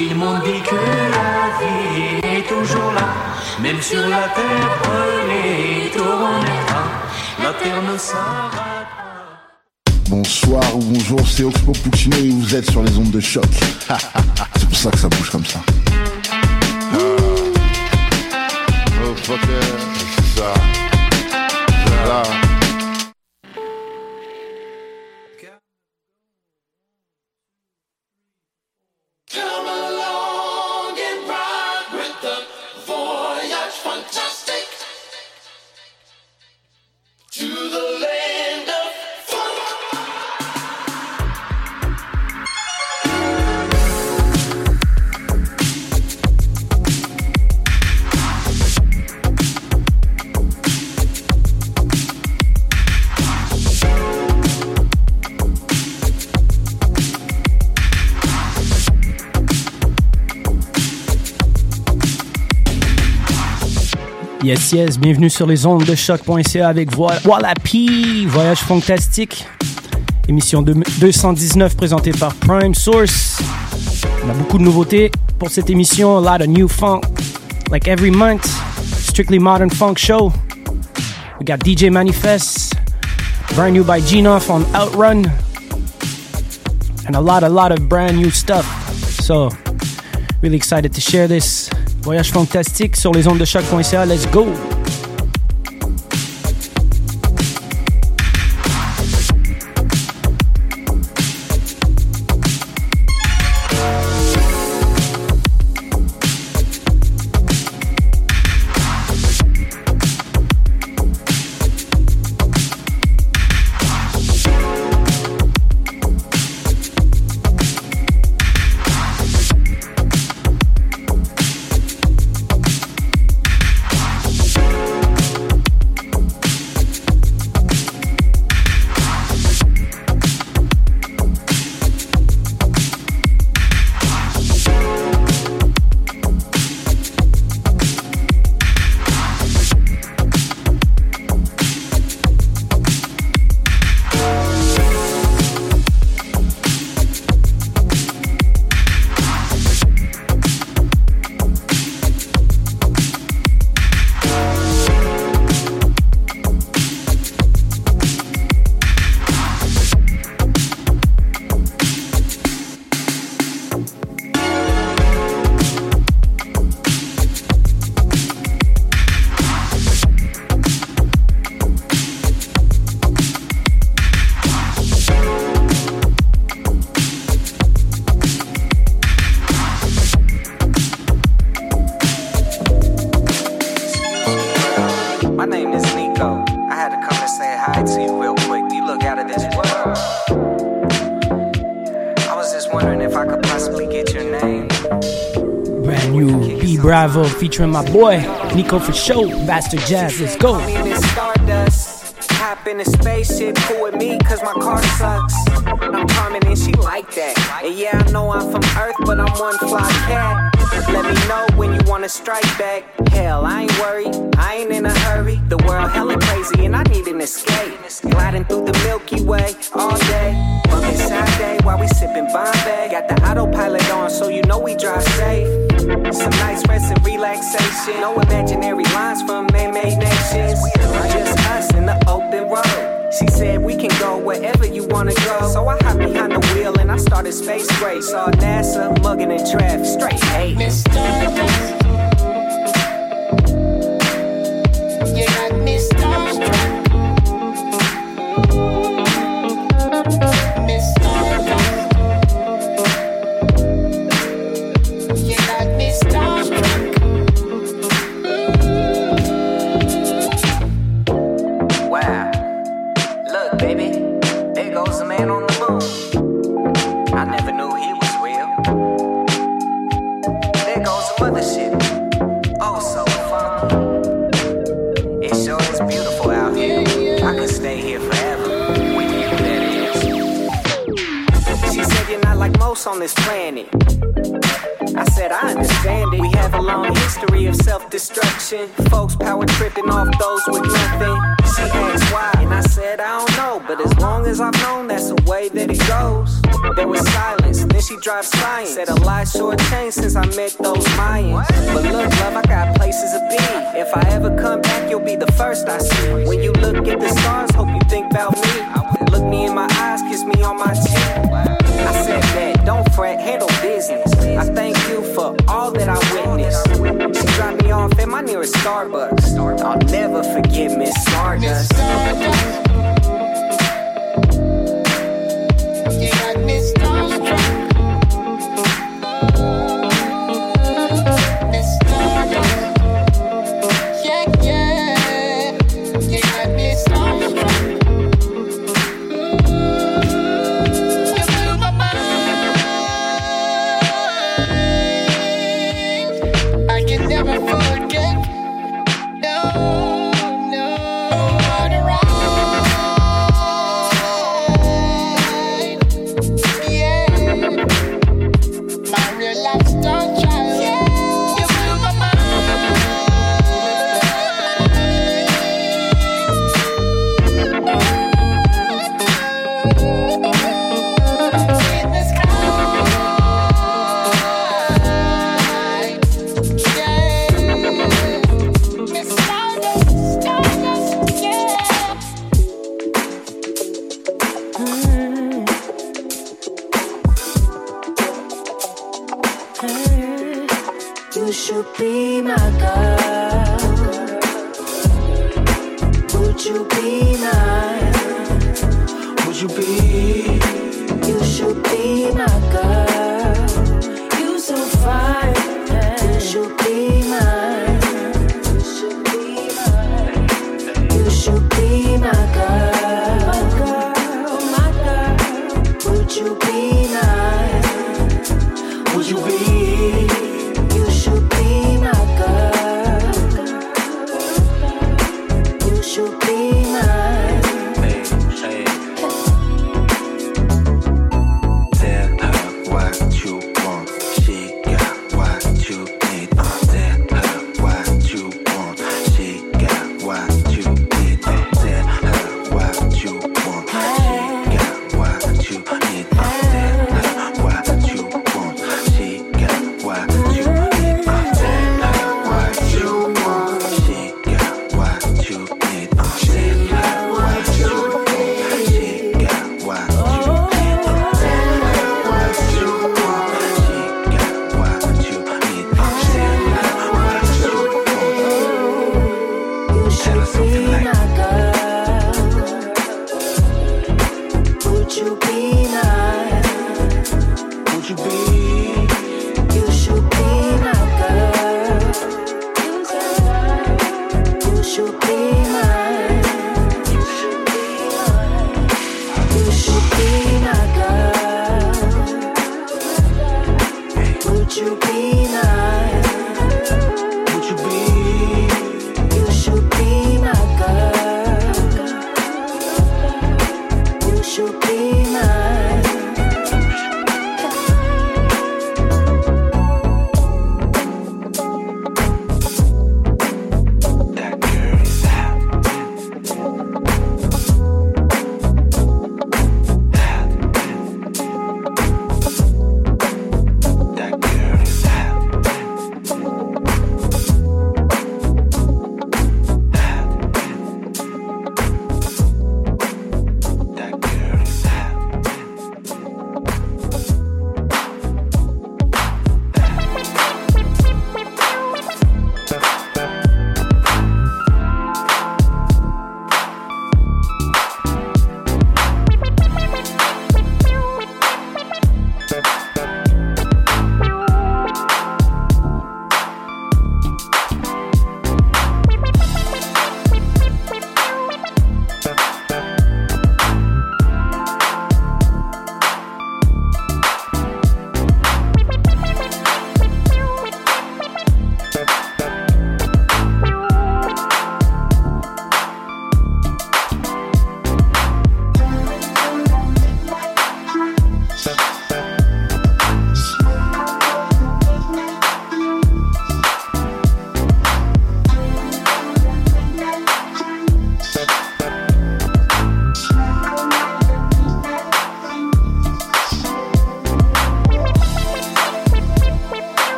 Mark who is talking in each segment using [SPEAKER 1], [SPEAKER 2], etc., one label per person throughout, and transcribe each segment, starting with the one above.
[SPEAKER 1] Ils m'ont dit que la vie est toujours là, même sur la terre brûlée, tout la terre ne s'arrête pas.
[SPEAKER 2] Bonsoir ou bonjour, c'est Oxpo Puccino et vous êtes sur les ondes de choc. c'est pour ça que ça bouge comme ça.
[SPEAKER 3] Oh, fuck yeah. Ça. Ça.
[SPEAKER 4] Yes, yes, bienvenue sur les ondes de choc.ca avec Wallapi, Voyage Fantastique, émission 219 présentée par Prime Source. On a beaucoup de nouveautés pour cette émission, a lot of new funk, like every month, strictly modern funk show. We got DJ Manifest, brand new by Genoff on Outrun, and a lot, a lot of brand new stuff. So, really excited to share this. Voyage fantastique sur les ondes de choc.ca. Let's go! Featuring my boy Nico for show, Bastard Jazz. Let's go.
[SPEAKER 5] Hop in a spaceship, cool with me, cause my car sucks. I'm coming and she like that. And yeah, I know I'm from Earth, but I'm one fly cat. Let me know when you wanna strike back. Hell, I ain't worried, I ain't in a hurry. The world hella crazy and I need an escape. Gliding through the Milky Way all day. Bumping Saturday while we sipping Bombay. Got the autopilot on, so you know we drive safe. Some nice rest and relaxation. No imaginary lines from man-made nations. Just us in the open road. She said we can go wherever you wanna go. So I hopped behind the wheel and I started space race. Saw NASA mugging in traffic, straight hate. on
[SPEAKER 6] drive science. Said a lie short change since I met the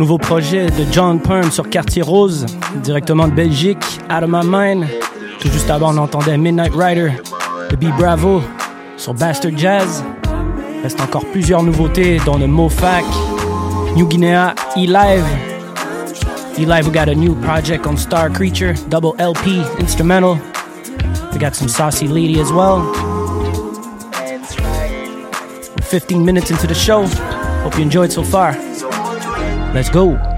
[SPEAKER 7] nouveau projet de John Perm sur Quartier Rose, directement de Belgique, Out of My Mind. Tout juste avant, on entendait Midnight Rider de B Bravo sur Bastard Jazz. Reste encore plusieurs nouveautés, dont le Mofac, New Guinea, E-Live. E-Live, we got a new project on Star Creature, double LP, instrumental. We got some Saucy Lady as well. 15 minutes into the show. Hope you enjoyed so far. Let's go.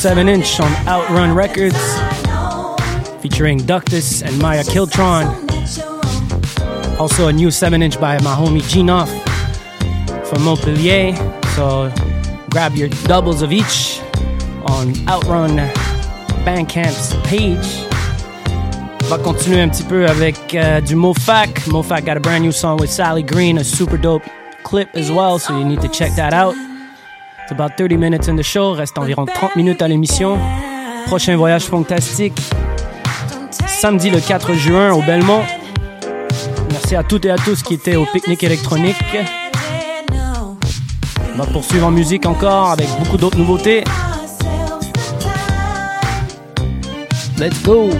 [SPEAKER 8] 7 inch on Outrun Records, featuring Ductus and Maya Kiltron. Also, a new 7 inch by my homie Genoff from Montpellier. So, grab your doubles of each on Outrun Bandcamp's page. On va continuer un petit peu avec Mo'Fak. du got a brand new song with Sally Green, a super dope clip as well, so you need to check that out. It's about 30 minutes in the show. Reste environ 30 minutes à l'émission. Prochain voyage fantastique. Samedi le 4 juin au Belmont. Merci à toutes et à tous qui étaient au pique-nique électronique. On va poursuivre en musique encore avec beaucoup d'autres nouveautés. Let's go!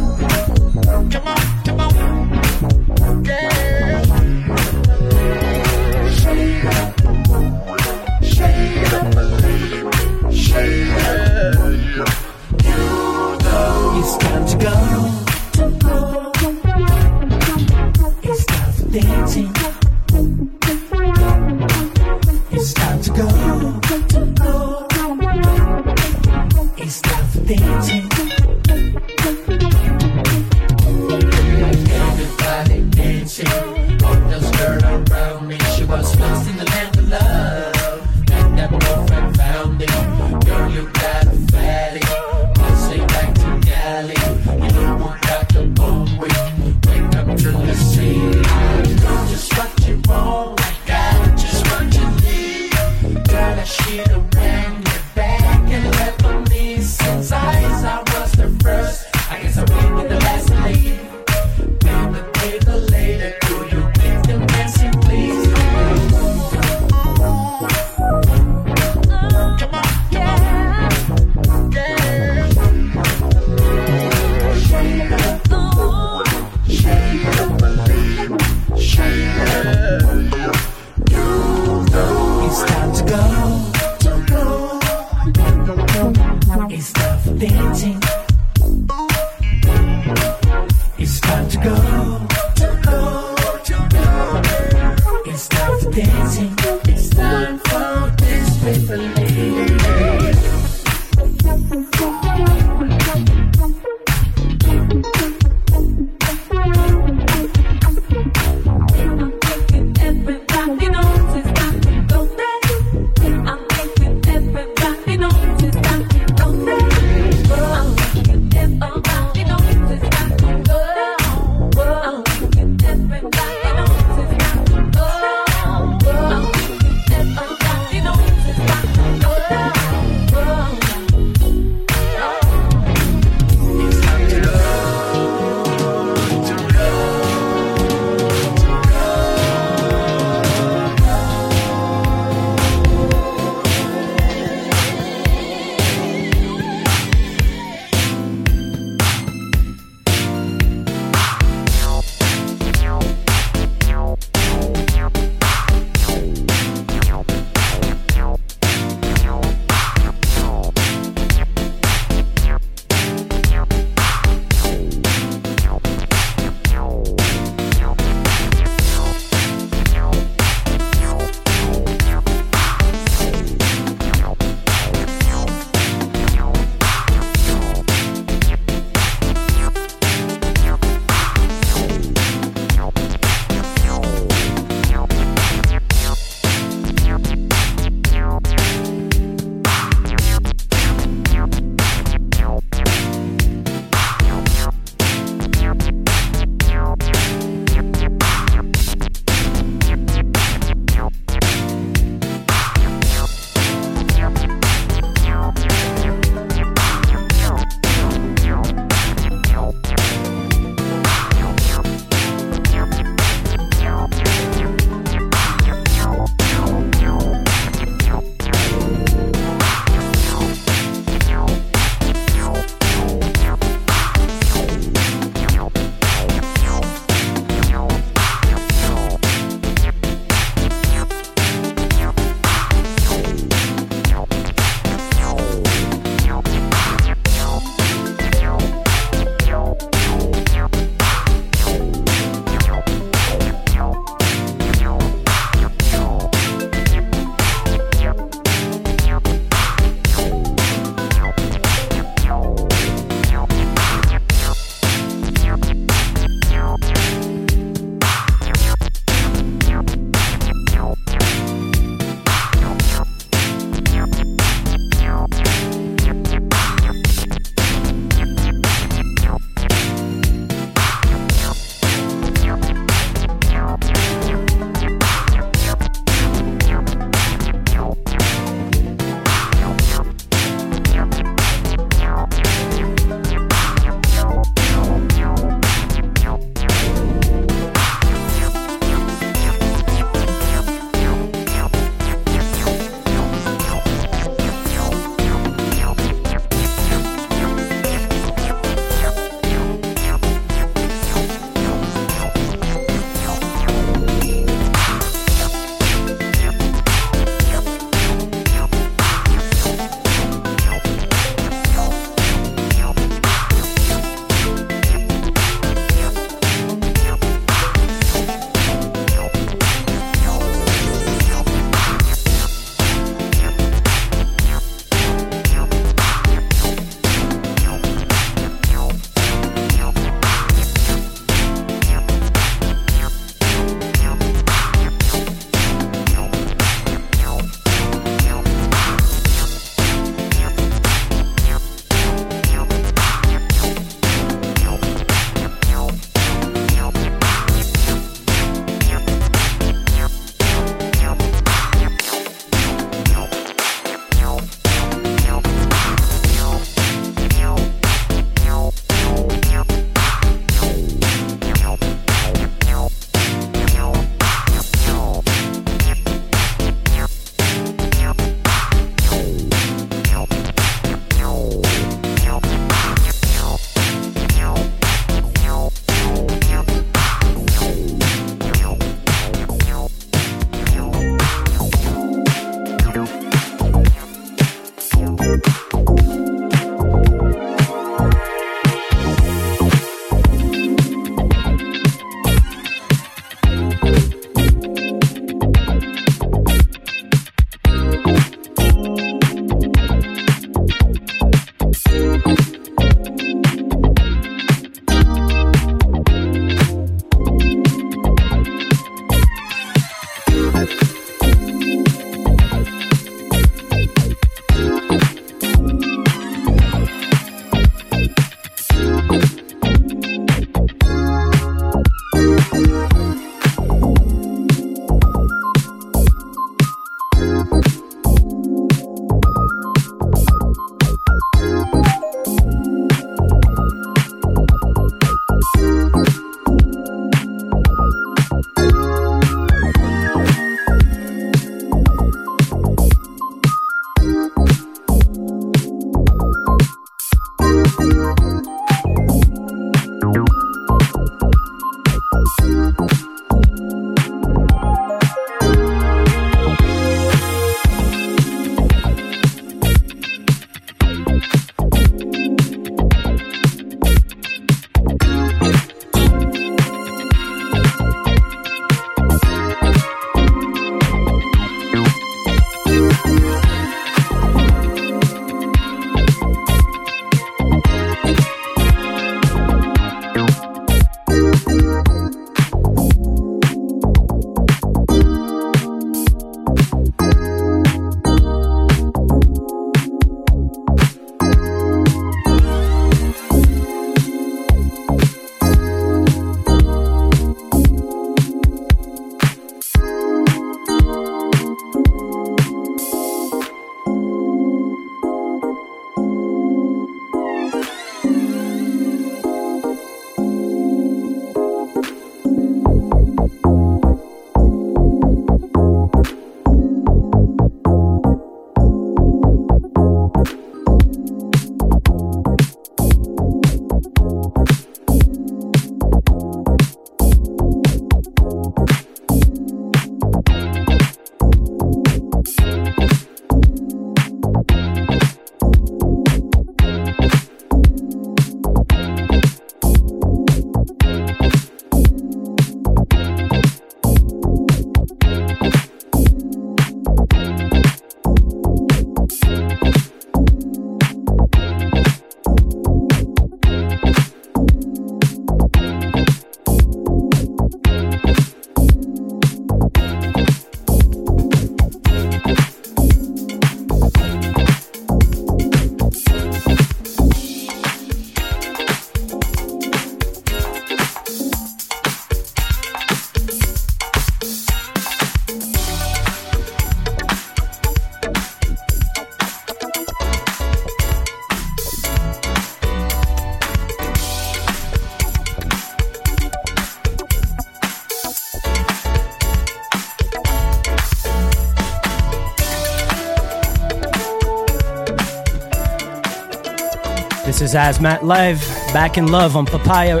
[SPEAKER 4] Is Asmat Live, Back in Love on Papaya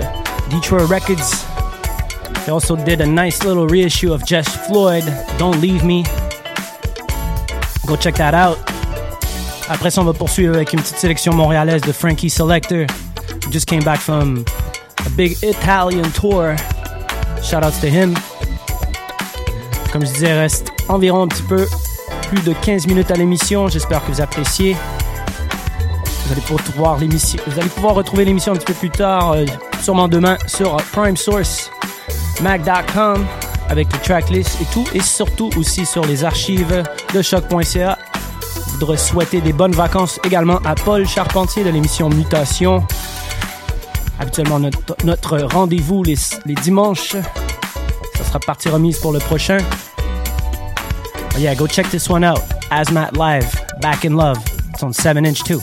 [SPEAKER 4] Detroit Records. They also did a nice little reissue of Jess Floyd, Don't Leave Me. Go check that out. Après ça, on va poursuivre avec une petite sélection montréalaise de Frankie Selector. Just came back from a big Italian tour. Shout outs to him. Comme je disais, reste environ un petit peu plus de 15 minutes à l'émission. J'espère que vous appréciez. Vous allez pouvoir, voir l'émission- vous allez pouvoir retrouver l'émission un petit peu plus tard, euh, sûrement demain, sur Prime Source, Mac.com, avec le tracklist et tout, et surtout aussi sur les archives de choc.ca. Je voudrais souhaiter des bonnes vacances également à Paul Charpentier de l'émission Mutation. Habituellement, notre, rendez-vous les, les dimanches. Ça sera partie remise pour le prochain. Yeah, go check this one out. Asmat Live, Back in Love. It's on 7 inch too.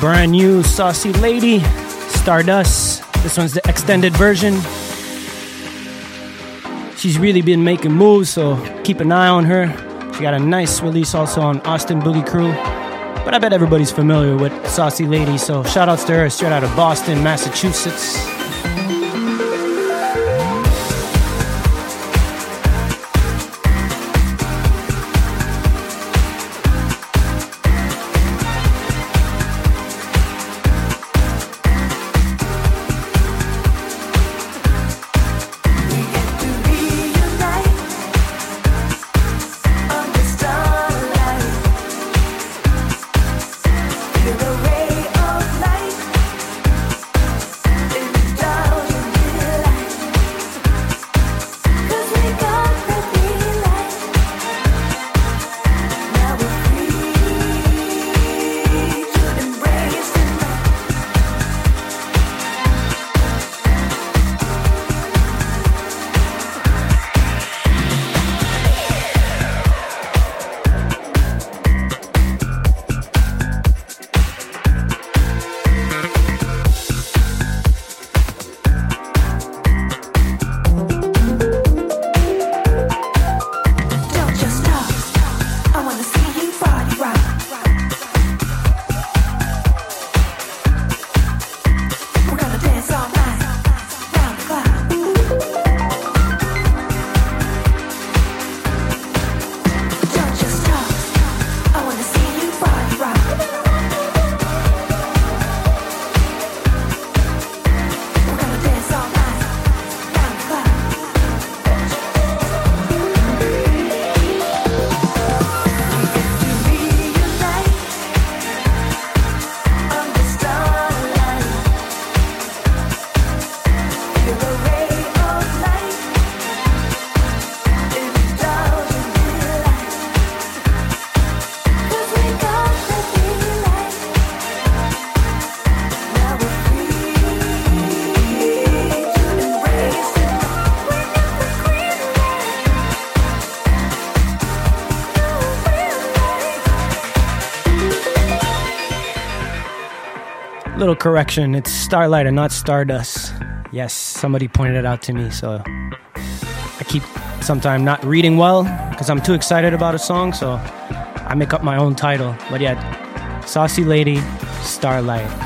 [SPEAKER 6] Brand new Saucy Lady, Stardust. This one's the extended version. She's really been making moves, so keep an eye on her. She got a nice release also on Austin Boogie Crew. But I bet everybody's familiar with Saucy Lady, so shout outs to her straight out of Boston, Massachusetts. Little correction, it's Starlight and not Stardust. Yes, somebody pointed it out to me, so I keep sometimes not reading well because I'm too excited about a song, so I make up my own title. But yeah, Saucy Lady, Starlight.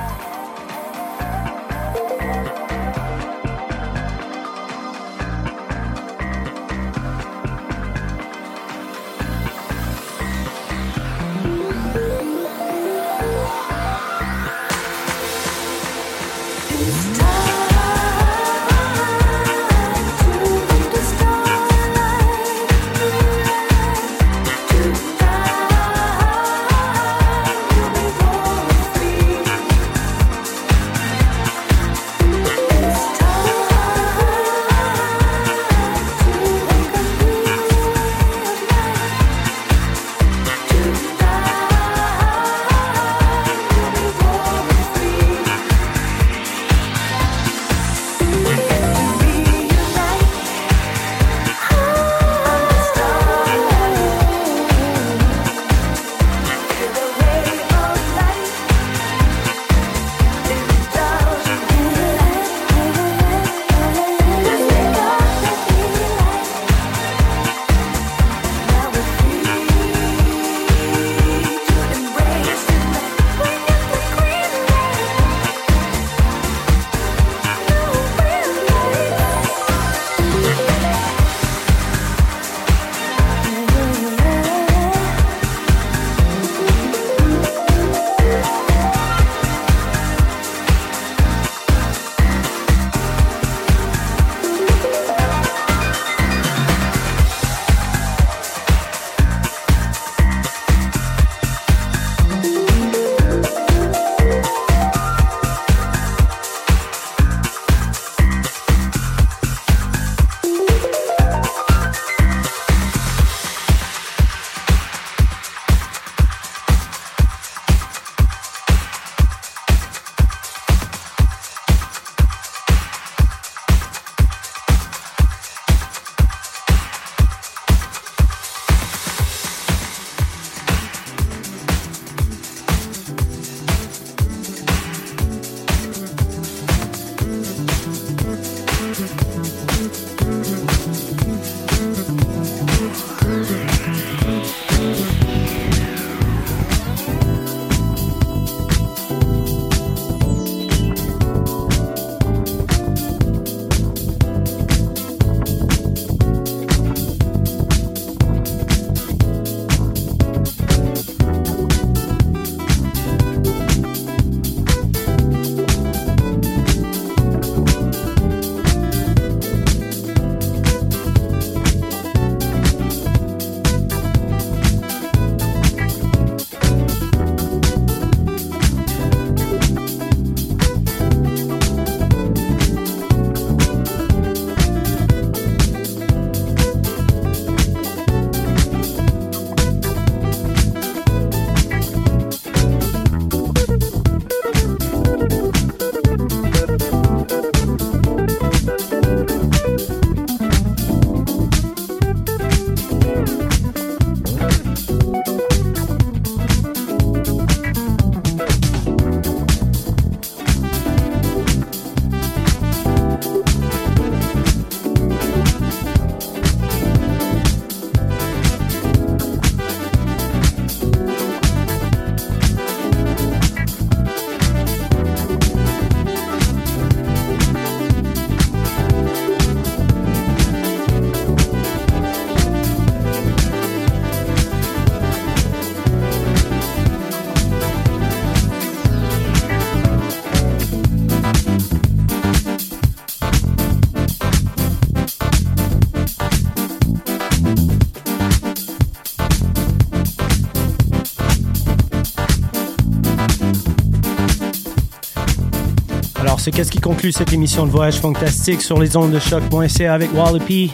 [SPEAKER 6] C'est qu'est-ce qui conclut cette émission de Voyage Fantastique sur les ondes de choc.ca avec Wallopy.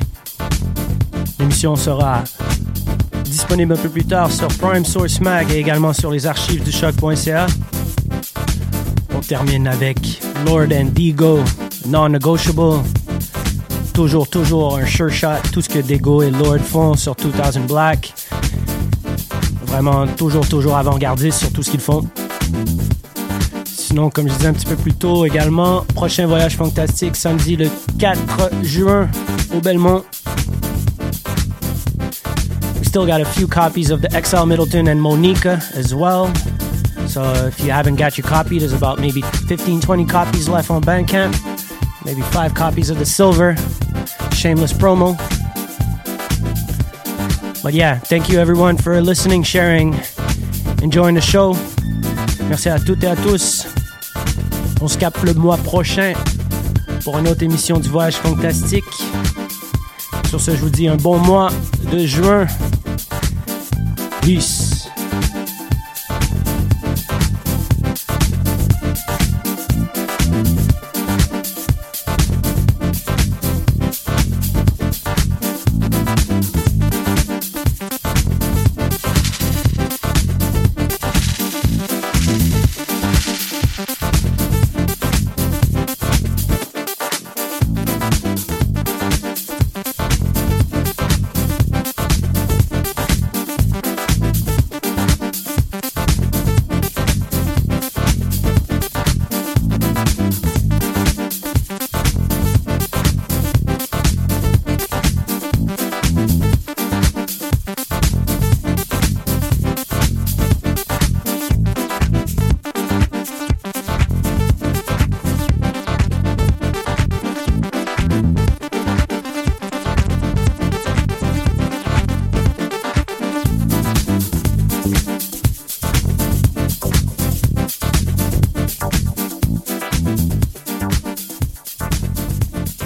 [SPEAKER 6] L'émission sera disponible un peu plus tard sur Prime Source Mag et également sur les archives du choc.ca. On termine avec Lord and Digo, Non-Negotiable. Toujours, toujours un sure shot, tout ce que Digo et Lord font sur 2000 Black. Vraiment, toujours, toujours avant-gardiste sur tout ce qu'ils font.
[SPEAKER 4] Sinon, comme je disais un petit peu plus tôt également, prochain voyage fantastique samedi le 4 juin au Belmont. We still got a few copies of the XL Middleton and Moniquea as well. So if you haven't got your copy, there's about maybe 15, 20 copies left on Bandcamp. Maybe five copies of the silver. Shameless promo. But yeah, thank you everyone for listening, sharing, enjoying the show. Merci à toutes et à tous. On se capte le mois prochain pour une autre émission du Voyage Fantastique. Sur ce, je vous dis un bon mois de juin. Peace.